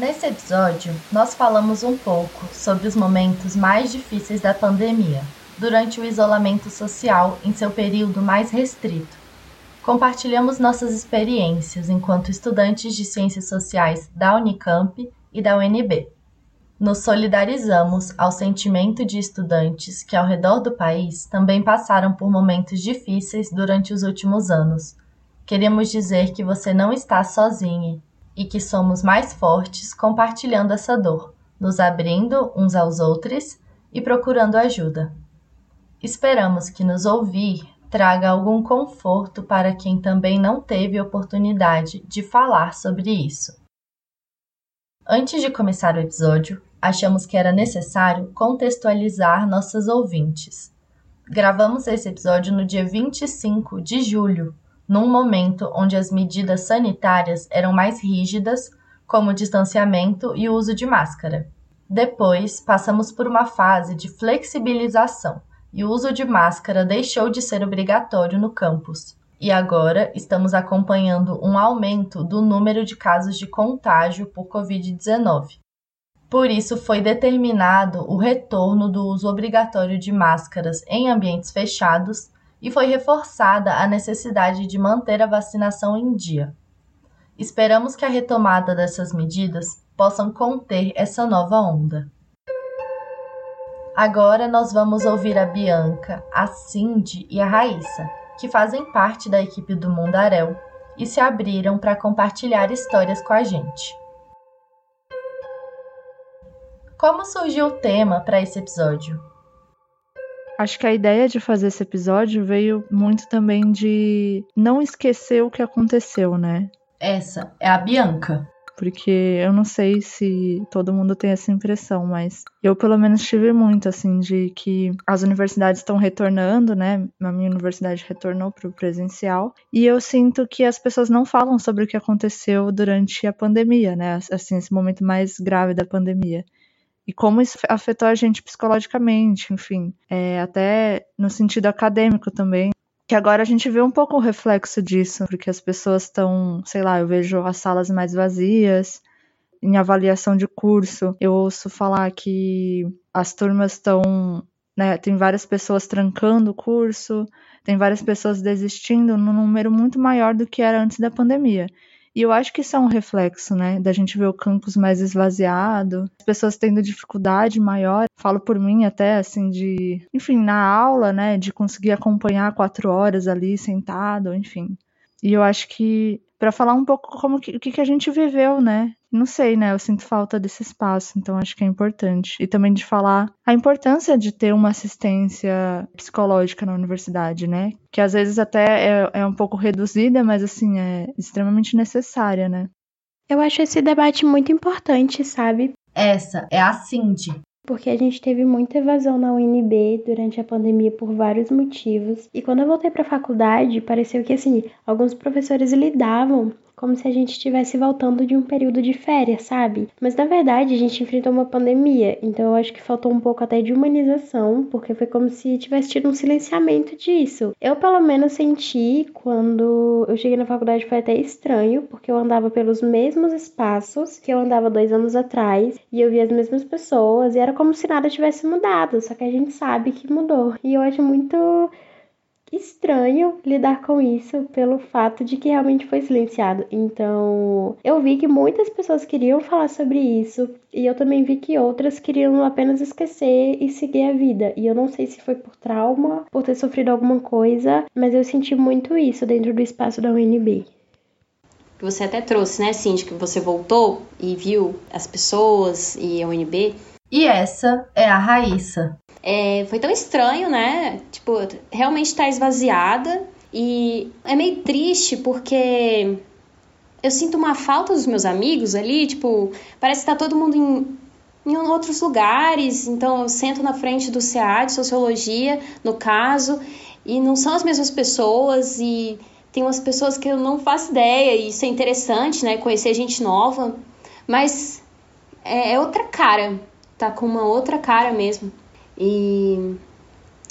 Nesse episódio, nós falamos um pouco sobre os momentos mais difíceis da pandemia, durante o isolamento social em seu período mais restrito. Compartilhamos nossas experiências enquanto estudantes de Ciências Sociais da Unicamp e da UNB. Nos solidarizamos ao sentimento de estudantes que, ao redor do país, também passaram por momentos difíceis durante os últimos anos. Queremos dizer que você não está sozinho e que somos mais fortes compartilhando essa dor, nos abrindo uns aos outros e procurando ajuda. Esperamos que nos ouvir traga algum conforto para quem também não teve oportunidade de falar sobre isso. Antes de começar o episódio, achamos que era necessário contextualizar nossas ouvintes. Gravamos esse episódio no dia 25 de julho, num momento onde as medidas sanitárias eram mais rígidas, como distanciamento e uso de máscara. Depois, passamos por uma fase de flexibilização e o uso de máscara deixou de ser obrigatório no campus. E agora estamos acompanhando um aumento do número de casos de contágio por Covid-19. Por isso, foi determinado o retorno do uso obrigatório de máscaras em ambientes fechados e foi reforçada a necessidade de manter a vacinação em dia. Esperamos que a retomada dessas medidas possam conter essa nova onda. Agora nós vamos ouvir a Bianca, a Cindy e a Raíssa, que fazem parte da equipe do Mundaréu e se abriram para compartilhar histórias com a gente. Como surgiu o tema para esse episódio? Acho que a ideia de fazer esse episódio veio muito também de não esquecer o que aconteceu, né? Essa é a Bianca. Porque eu não sei se todo mundo tem essa impressão, mas eu pelo menos tive muito, assim, de que as universidades estão retornando, né? A minha universidade retornou para o presencial. E eu sinto que as pessoas não falam sobre o que aconteceu durante a pandemia, né? Assim, esse momento mais grave da pandemia e como isso afetou a gente psicologicamente, enfim, é, até no sentido acadêmico também. Que agora a gente vê um pouco o reflexo disso, porque as pessoas estão, sei lá, eu vejo as salas mais vazias, em avaliação de curso, eu ouço falar que as turmas estão. Né, tem várias pessoas trancando o curso, tem várias pessoas desistindo num número muito maior do que era antes da pandemia. E eu acho que isso é um reflexo, né, da gente ver o campus mais esvaziado, as pessoas tendo dificuldade maior. Falo por mim até, assim, de, enfim, na aula, né, de conseguir acompanhar quatro horas ali sentado, enfim. E eu acho que para falar um pouco como que, o que, que a gente viveu, né? Não sei, né? Eu sinto falta desse espaço, então acho que é importante. E também de falar a importância de ter uma assistência psicológica na universidade, né? Que às vezes até é, é um pouco reduzida, mas assim, é extremamente necessária, né? Eu acho esse debate muito importante, sabe? Essa é a Cindy, porque a gente teve muita evasão na UNB durante a pandemia por vários motivos. E quando eu voltei para a faculdade, pareceu que assim, alguns professores lidavam como se a gente estivesse voltando de um período de férias, sabe? Mas na verdade a gente enfrentou uma pandemia, então eu acho que faltou um pouco até de humanização, porque foi como se tivesse tido um silenciamento disso. Eu pelo menos senti quando eu cheguei na faculdade foi até estranho, porque eu andava pelos mesmos espaços que eu andava dois anos atrás e eu via as mesmas pessoas e era como se nada tivesse mudado, só que a gente sabe que mudou. E eu acho muito estranho lidar com isso pelo fato de que realmente foi silenciado. Então, eu vi que muitas pessoas queriam falar sobre isso e eu também vi que outras queriam apenas esquecer e seguir a vida. E eu não sei se foi por trauma, por ter sofrido alguma coisa, mas eu senti muito isso dentro do espaço da UNB. Você até trouxe, né, Cindy, que você voltou e viu as pessoas e a UNB. E essa é a Raíssa. É, foi tão estranho, né? Tipo, realmente tá esvaziada. E é meio triste porque eu sinto uma falta dos meus amigos ali. Tipo, parece que tá todo mundo em, em outros lugares. Então eu sento na frente do CA de Sociologia, no caso. e não são as mesmas pessoas e tem umas pessoas que eu não faço ideia e isso é interessante, né? Conhecer gente nova, mas é, é outra cara, tá com uma outra cara mesmo. E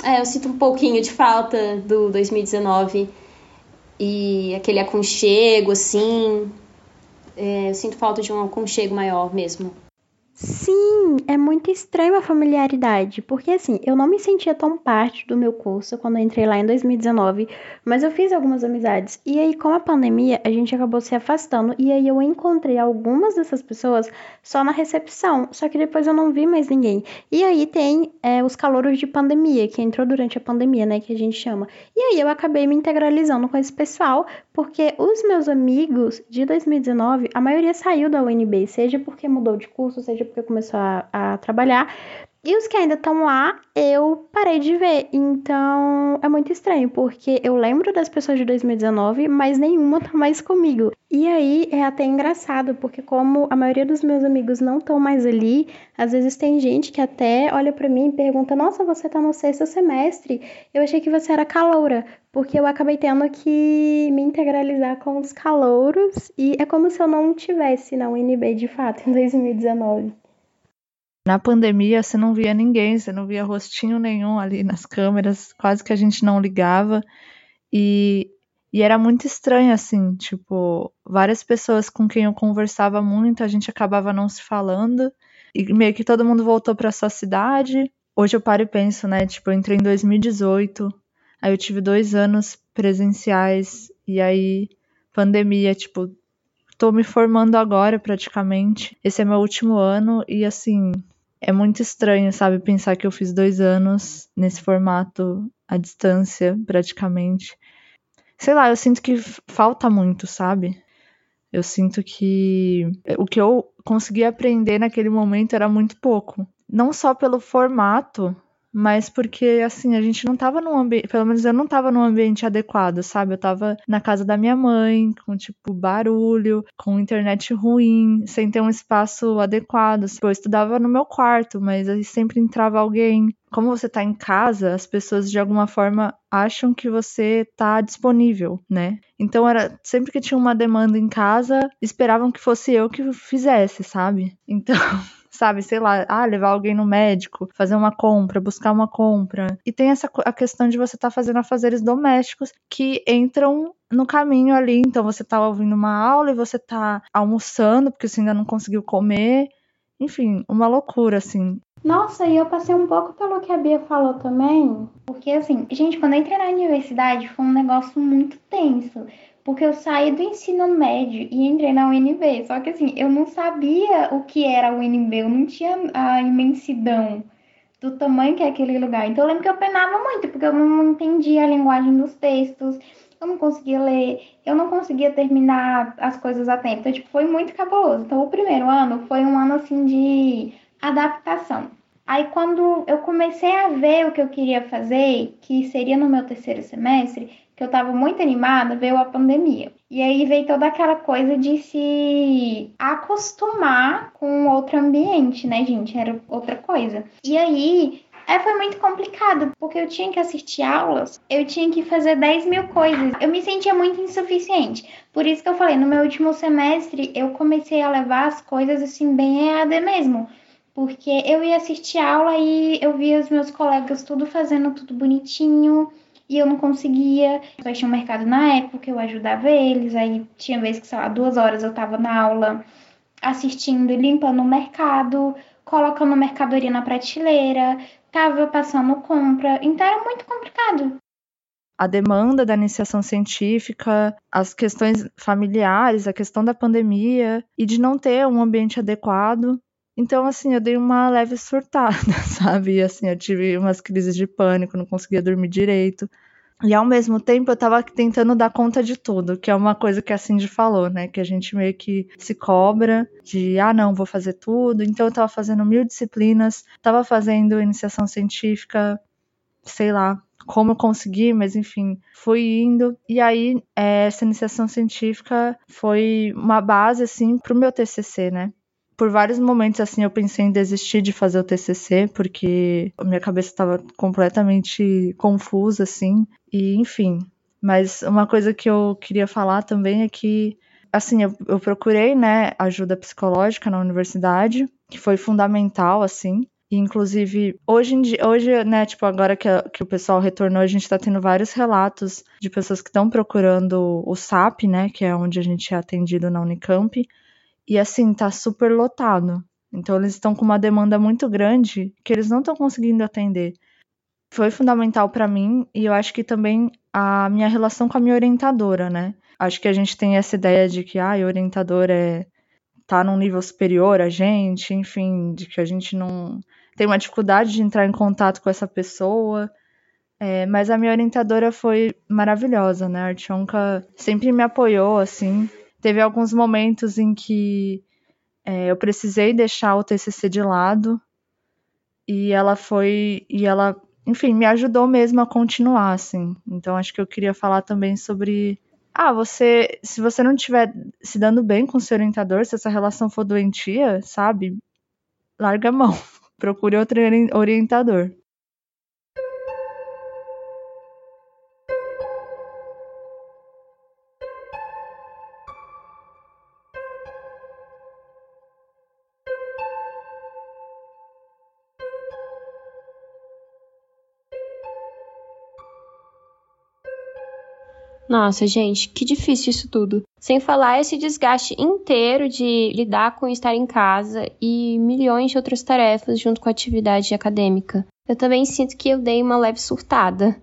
é, eu sinto um pouquinho de falta do 2019 e aquele aconchego, assim. É, eu sinto falta de um aconchego maior mesmo. Sim, é muito estranho a familiaridade, porque assim, eu não me sentia tão parte do meu curso quando entrei lá em 2019, mas eu fiz algumas amizades. E aí, com a pandemia, a gente acabou se afastando, e aí eu encontrei algumas dessas pessoas só na recepção, só que depois eu não vi mais ninguém. E aí tem é, os calouros de pandemia, que entrou durante a pandemia, né, que a gente chama. E aí eu acabei me integralizando com esse pessoal, porque os meus amigos de 2019, a maioria saiu da UNB, seja porque mudou de curso, seja porque começou a, a trabalhar. E os que ainda estão lá, eu parei de ver. Então é muito estranho, porque eu lembro das pessoas de 2019, mas nenhuma tá mais comigo. E aí é até engraçado, porque como a maioria dos meus amigos não estão mais ali, às vezes tem gente que até olha para mim e pergunta: Nossa, você tá no sexto semestre? Eu achei que você era caloura, porque eu acabei tendo que me integralizar com os calouros e é como se eu não tivesse na UNB de fato em 2019. Na pandemia, você não via ninguém, você não via rostinho nenhum ali nas câmeras, quase que a gente não ligava. E, e era muito estranho, assim, tipo, várias pessoas com quem eu conversava muito, a gente acabava não se falando. E meio que todo mundo voltou para sua cidade. Hoje eu paro e penso, né? Tipo, eu entrei em 2018, aí eu tive dois anos presenciais, e aí pandemia, tipo, tô me formando agora praticamente. Esse é meu último ano, e assim, é muito estranho, sabe, pensar que eu fiz dois anos nesse formato à distância, praticamente. Sei lá, eu sinto que falta muito, sabe? Eu sinto que o que eu consegui aprender naquele momento era muito pouco. Não só pelo formato, mas porque, assim, a gente não tava num ambiente, pelo menos eu não tava num ambiente adequado, sabe? Eu tava na casa da minha mãe, com, tipo, barulho, com internet ruim, sem ter um espaço adequado. Tipo, eu estudava no meu quarto, mas aí sempre entrava alguém. Como você tá em casa, as pessoas de alguma forma acham que você tá disponível, né? Então era sempre que tinha uma demanda em casa, esperavam que fosse eu que fizesse, sabe? Então sabe, sei lá, ah, levar alguém no médico, fazer uma compra, buscar uma compra. E tem essa a questão de você estar tá fazendo afazeres domésticos que entram no caminho ali. Então você tá ouvindo uma aula e você tá almoçando porque você ainda não conseguiu comer. Enfim, uma loucura, assim. Nossa, e eu passei um pouco pelo que a Bia falou também, porque assim, gente, quando eu entrei na universidade foi um negócio muito tenso porque eu saí do ensino médio e entrei na UNB. Só que assim, eu não sabia o que era a UNB, eu não tinha a imensidão do tamanho que é aquele lugar. Então eu lembro que eu penava muito, porque eu não entendia a linguagem dos textos, eu não conseguia ler, eu não conseguia terminar as coisas a tempo. Então, tipo, foi muito cabuloso. Então, o primeiro ano foi um ano assim de adaptação. Aí quando eu comecei a ver o que eu queria fazer, que seria no meu terceiro semestre, que eu estava muito animada, veio a pandemia. E aí veio toda aquela coisa de se acostumar com outro ambiente, né, gente? Era outra coisa. E aí é, foi muito complicado, porque eu tinha que assistir aulas, eu tinha que fazer 10 mil coisas. Eu me sentia muito insuficiente. Por isso que eu falei, no meu último semestre, eu comecei a levar as coisas assim, bem EAD mesmo. Porque eu ia assistir aula e eu via os meus colegas tudo fazendo tudo bonitinho e eu não conseguia. Só tinha um mercado na época, eu ajudava eles, aí tinha vezes que, sei lá, duas horas eu tava na aula assistindo limpando o mercado, colocando mercadoria na prateleira, tava passando compra, então era muito complicado. A demanda da iniciação científica, as questões familiares, a questão da pandemia e de não ter um ambiente adequado. Então, assim, eu dei uma leve surtada, sabe? E, assim, eu tive umas crises de pânico, não conseguia dormir direito. E ao mesmo tempo eu tava tentando dar conta de tudo, que é uma coisa que a Cindy falou, né? Que a gente meio que se cobra de, ah, não, vou fazer tudo. Então eu tava fazendo mil disciplinas, tava fazendo iniciação científica, sei lá, como eu consegui, mas enfim, fui indo. E aí, essa iniciação científica foi uma base, assim, pro meu TCC, né? Por vários momentos assim eu pensei em desistir de fazer o TCC porque minha cabeça estava completamente confusa assim. E enfim. Mas uma coisa que eu queria falar também é que assim eu, eu procurei né ajuda psicológica na universidade que foi fundamental assim. Inclusive, hoje em dia, hoje, né, tipo, agora que, a, que o pessoal retornou, a gente tá tendo vários relatos de pessoas que estão procurando o SAP, né, que é onde a gente é atendido na Unicamp, e assim, tá super lotado. Então eles estão com uma demanda muito grande que eles não estão conseguindo atender. Foi fundamental para mim e eu acho que também a minha relação com a minha orientadora, né? Acho que a gente tem essa ideia de que ah, a orientadora é tá num nível superior a gente, enfim, de que a gente não tem uma dificuldade de entrar em contato com essa pessoa. É, mas a minha orientadora foi maravilhosa, né? A Artionka sempre me apoiou, assim, Teve alguns momentos em que é, eu precisei deixar o TCC de lado e ela foi e ela, enfim, me ajudou mesmo a continuar, assim. Então acho que eu queria falar também sobre ah, você, se você não estiver se dando bem com seu orientador, se essa relação for doentia, sabe? Larga a mão. Procure outro orientador. Nossa, gente, que difícil isso tudo. Sem falar esse desgaste inteiro de lidar com estar em casa e milhões de outras tarefas junto com a atividade acadêmica. Eu também sinto que eu dei uma leve surtada.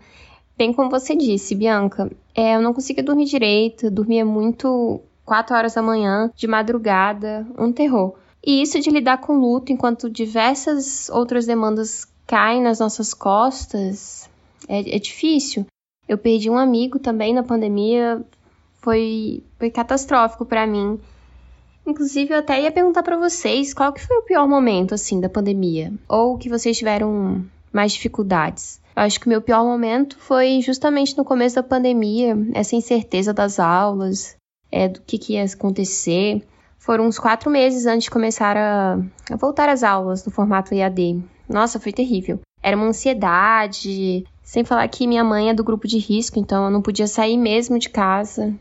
Bem como você disse, Bianca, é, eu não conseguia dormir direito, dormia muito 4 horas da manhã, de madrugada, um terror. E isso de lidar com luto enquanto diversas outras demandas caem nas nossas costas é, é difícil. Eu perdi um amigo também na pandemia, foi, foi catastrófico para mim. Inclusive, eu até ia perguntar para vocês qual que foi o pior momento, assim, da pandemia. Ou que vocês tiveram mais dificuldades. Eu acho que o meu pior momento foi justamente no começo da pandemia, essa incerteza das aulas, é, do que, que ia acontecer. Foram uns quatro meses antes de começar a, a voltar às aulas no formato EAD. Nossa, foi terrível. Era uma ansiedade, sem falar que minha mãe é do grupo de risco, então eu não podia sair mesmo de casa.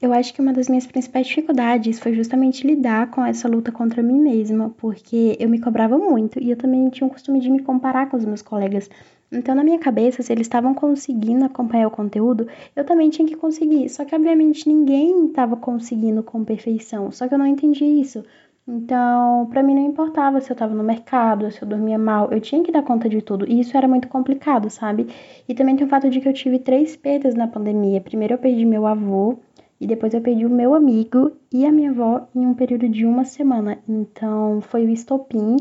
Eu acho que uma das minhas principais dificuldades foi justamente lidar com essa luta contra mim mesma, porque eu me cobrava muito e eu também tinha o costume de me comparar com os meus colegas. Então, na minha cabeça, se eles estavam conseguindo acompanhar o conteúdo, eu também tinha que conseguir. Só que, obviamente, ninguém estava conseguindo com perfeição. Só que eu não entendi isso. Então, para mim não importava se eu estava no mercado, se eu dormia mal, eu tinha que dar conta de tudo. E isso era muito complicado, sabe? E também tem o fato de que eu tive três perdas na pandemia. Primeiro eu perdi meu avô, e depois eu perdi o meu amigo e a minha avó em um período de uma semana. Então, foi o estopim.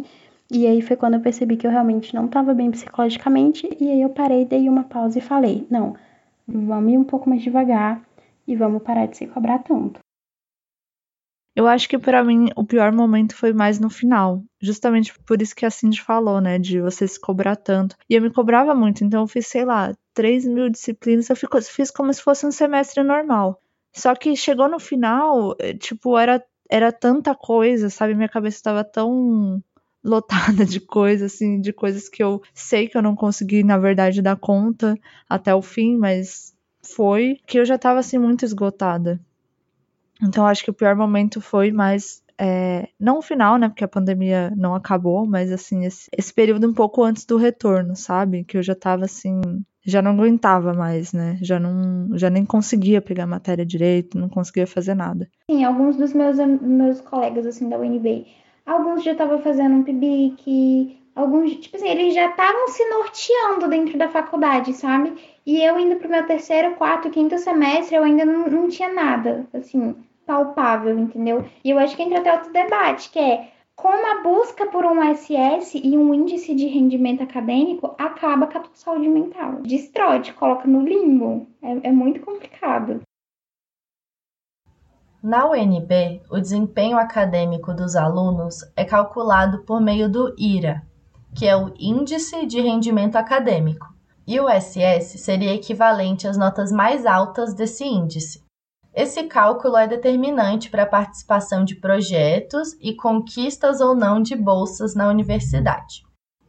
E aí foi quando eu percebi que eu realmente não estava bem psicologicamente. E aí eu parei, dei uma pausa e falei: não, vamos ir um pouco mais devagar e vamos parar de se cobrar tanto. Eu acho que para mim o pior momento foi mais no final. Justamente por isso que a Cindy falou, né? De você se cobrar tanto. E eu me cobrava muito, então eu fiz, sei lá, 3 mil disciplinas, eu fiz como se fosse um semestre normal. Só que chegou no final, eh, tipo, era, era tanta coisa, sabe? Minha cabeça estava tão lotada de coisas, assim, de coisas que eu sei que eu não consegui, na verdade, dar conta até o fim, mas foi que eu já tava, assim, muito esgotada. Então acho que o pior momento foi mais. É, não o final, né? Porque a pandemia não acabou, mas assim, esse, esse período um pouco antes do retorno, sabe? Que eu já tava assim. Já não aguentava mais, né? Já não, já nem conseguia pegar matéria direito, não conseguia fazer nada. Sim, alguns dos meus, meus colegas assim da UNB, alguns já estavam fazendo um PIBIC, alguns, tipo assim, eles já estavam se norteando dentro da faculdade, sabe? E eu indo pro meu terceiro, quarto, quinto semestre, eu ainda não, não tinha nada, assim, palpável, entendeu? E eu acho que entra até outro debate, que é como a busca por um SS e um índice de rendimento acadêmico acaba com a tua saúde mental. Destrói, te coloca no limbo. É, é muito complicado. Na UNB, o desempenho acadêmico dos alunos é calculado por meio do IRA, que é o Índice de Rendimento Acadêmico, e o SS seria equivalente às notas mais altas desse índice. Esse cálculo é determinante para a participação de projetos e conquistas ou não de bolsas na universidade.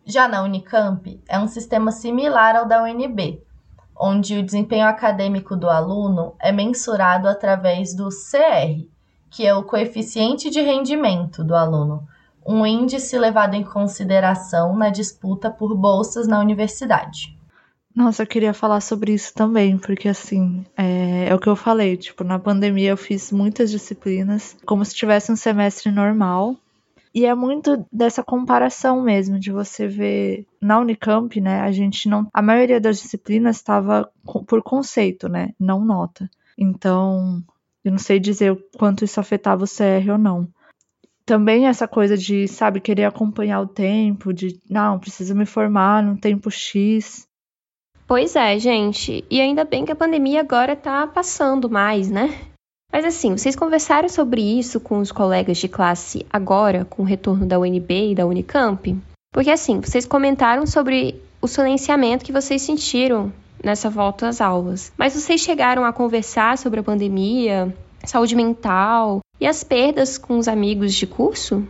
Já na Unicamp, é um sistema similar ao da UNB, onde o desempenho acadêmico do aluno é mensurado através do CR, que é o coeficiente de rendimento do aluno, um índice levado em consideração na disputa por bolsas na universidade. Nossa, eu queria falar sobre isso também, porque assim, é, é, o que eu falei, tipo, na pandemia eu fiz muitas disciplinas, como se tivesse um semestre normal. E é muito dessa comparação mesmo, de você ver na Unicamp, né, a gente não. A maioria das disciplinas estava por conceito, né? Não nota. Então, eu não sei dizer o quanto isso afetava o CR ou não. Também essa coisa de, sabe, querer acompanhar o tempo, de, não, preciso me formar num tempo X. Pois é, gente. E ainda bem que a pandemia agora tá passando mais, né? Mas assim, vocês conversaram sobre isso com os colegas de classe agora, com o retorno da UNB e da Unicamp? Porque assim, vocês comentaram sobre o silenciamento que vocês sentiram nessa volta às aulas. Mas vocês chegaram a conversar sobre a pandemia, saúde mental e as perdas com os amigos de curso?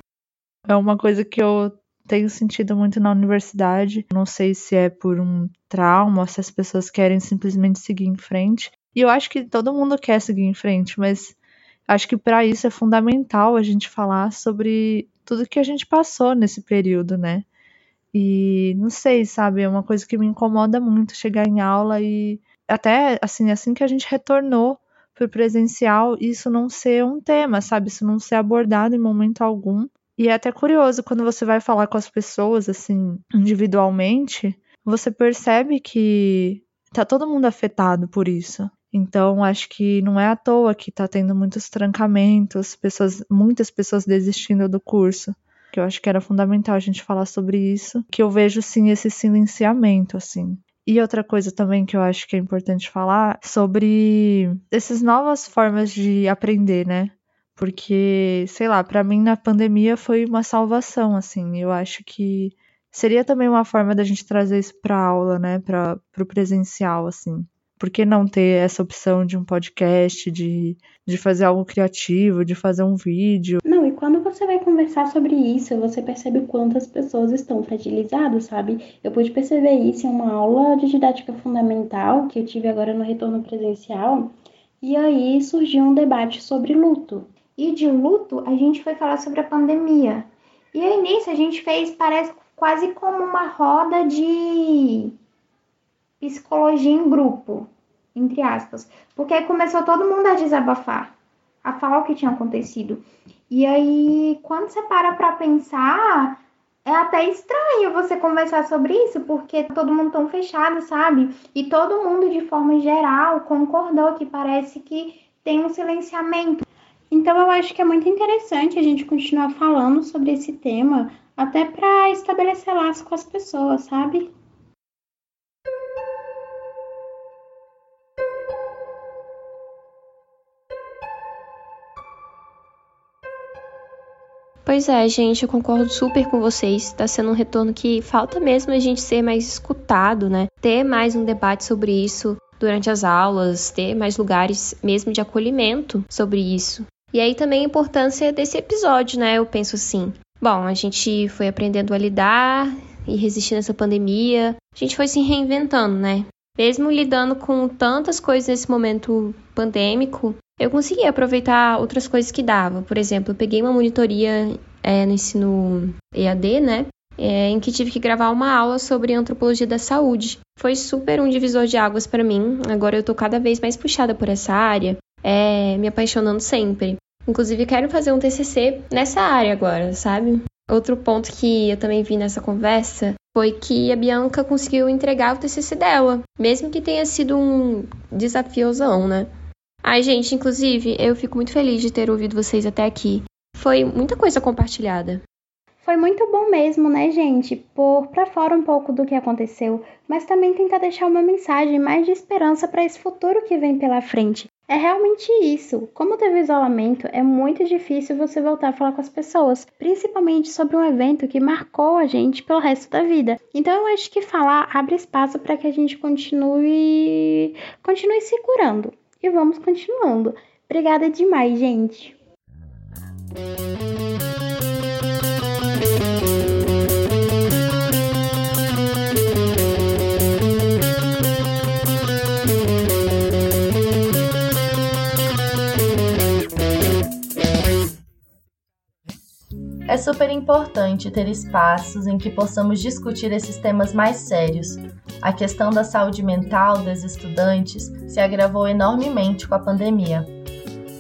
É uma coisa que eu tenho sentido muito na universidade. Não sei se é por um trauma, se as pessoas querem simplesmente seguir em frente. E eu acho que todo mundo quer seguir em frente, mas acho que para isso é fundamental a gente falar sobre tudo que a gente passou nesse período, né? E não sei, sabe, é uma coisa que me incomoda muito chegar em aula e até assim, assim que a gente retornou pro presencial, isso não ser um tema, sabe? Isso não ser abordado em momento algum. E é até curioso quando você vai falar com as pessoas assim, individualmente, você percebe que tá todo mundo afetado por isso. Então, acho que não é à toa que tá tendo muitos trancamentos, pessoas, muitas pessoas desistindo do curso que eu acho que era fundamental a gente falar sobre isso, que eu vejo sim esse silenciamento assim. E outra coisa também que eu acho que é importante falar sobre essas novas formas de aprender, né? Porque, sei lá, para mim na pandemia foi uma salvação, assim. Eu acho que seria também uma forma da gente trazer isso para aula, né, para o presencial, assim por que não ter essa opção de um podcast, de, de fazer algo criativo, de fazer um vídeo? Não, e quando você vai conversar sobre isso, você percebe o quanto as pessoas estão fragilizadas, sabe? Eu pude perceber isso em uma aula de didática fundamental que eu tive agora no retorno presencial, e aí surgiu um debate sobre luto. E de luto, a gente foi falar sobre a pandemia. E aí nisso a gente fez, parece quase como uma roda de psicologia em grupo, entre aspas. Porque aí começou todo mundo a desabafar, a falar o que tinha acontecido. E aí, quando você para pra pensar, é até estranho você conversar sobre isso, porque todo mundo tão fechado, sabe? E todo mundo, de forma geral, concordou que parece que tem um silenciamento. Então, eu acho que é muito interessante a gente continuar falando sobre esse tema, até para estabelecer laço com as pessoas, sabe? Pois é, gente, eu concordo super com vocês. Está sendo um retorno que falta mesmo a gente ser mais escutado, né? Ter mais um debate sobre isso durante as aulas, ter mais lugares mesmo de acolhimento sobre isso. E aí também a importância desse episódio, né? Eu penso assim. Bom, a gente foi aprendendo a lidar e resistir nessa pandemia. A gente foi se reinventando, né? Mesmo lidando com tantas coisas nesse momento pandêmico, eu consegui aproveitar outras coisas que dava. Por exemplo, eu peguei uma monitoria é, no ensino EAD, né? É, em que tive que gravar uma aula sobre antropologia da saúde. Foi super um divisor de águas para mim. Agora eu tô cada vez mais puxada por essa área, é, me apaixonando sempre. Inclusive, quero fazer um TCC nessa área agora, sabe? Outro ponto que eu também vi nessa conversa foi que a Bianca conseguiu entregar o TCC dela, mesmo que tenha sido um desafiozão, né? Ai, gente, inclusive, eu fico muito feliz de ter ouvido vocês até aqui. Foi muita coisa compartilhada. Foi muito bom mesmo, né, gente? Por para fora um pouco do que aconteceu, mas também tentar deixar uma mensagem mais de esperança para esse futuro que vem pela frente. É realmente isso. Como teve isolamento, é muito difícil você voltar a falar com as pessoas, principalmente sobre um evento que marcou a gente pelo resto da vida. Então eu acho que falar abre espaço para que a gente continue continue se curando e vamos continuando. Obrigada demais, gente! É super importante ter espaços em que possamos discutir esses temas mais sérios. A questão da saúde mental dos estudantes se agravou enormemente com a pandemia.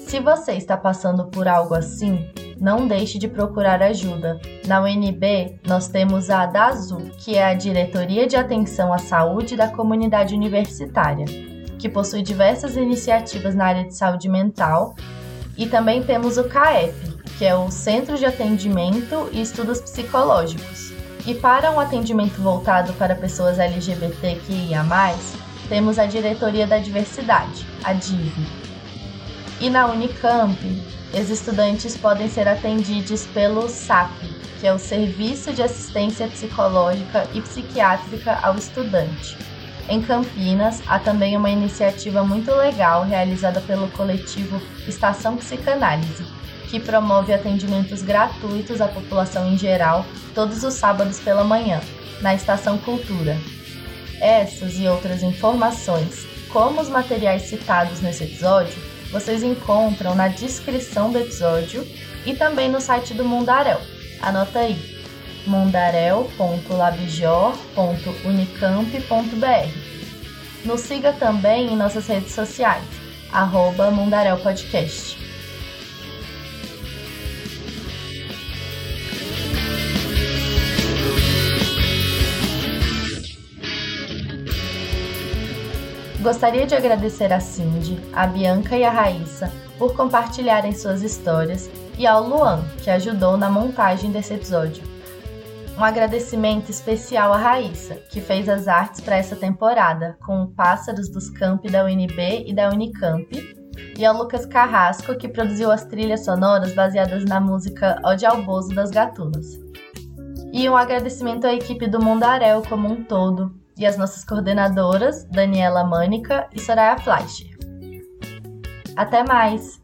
Se você está passando por algo assim, não deixe de procurar ajuda. Na UNB, nós temos a DASU, que é a Diretoria de Atenção à Saúde da Comunidade Universitária, que possui diversas iniciativas na área de saúde mental, e também temos o CAEP, que é o Centro de Atendimento e Estudos Psicológicos. E para um atendimento voltado para pessoas LGBTQIA, temos a Diretoria da Diversidade, a DIV. E na Unicamp, os estudantes podem ser atendidos pelo SAP, que é o Serviço de Assistência Psicológica e Psiquiátrica ao Estudante. Em Campinas, há também uma iniciativa muito legal realizada pelo coletivo Estação Psicanálise, que promove atendimentos gratuitos à população em geral todos os sábados pela manhã, na Estação Cultura. Essas e outras informações, como os materiais citados nesse episódio, vocês encontram na descrição do episódio e também no site do Mundarel. Anota aí: mundarel.labjor.unicamp.br. Nos siga também em nossas redes sociais, arroba Mundarel Podcast. Gostaria de agradecer a Cindy, a Bianca e a Raíssa por compartilharem suas histórias e ao Luan, que ajudou na montagem desse episódio. Um agradecimento especial à Raíssa, que fez as artes para essa temporada, com pássaros dos campi da UNB e da Unicamp, e ao Lucas Carrasco, que produziu as trilhas sonoras baseadas na música Ode ao Bozo das Gatunas. E um agradecimento à equipe do Mundarel como um todo, e as nossas coordenadoras, Daniela Mânica e Soraya Fleischer. Até mais!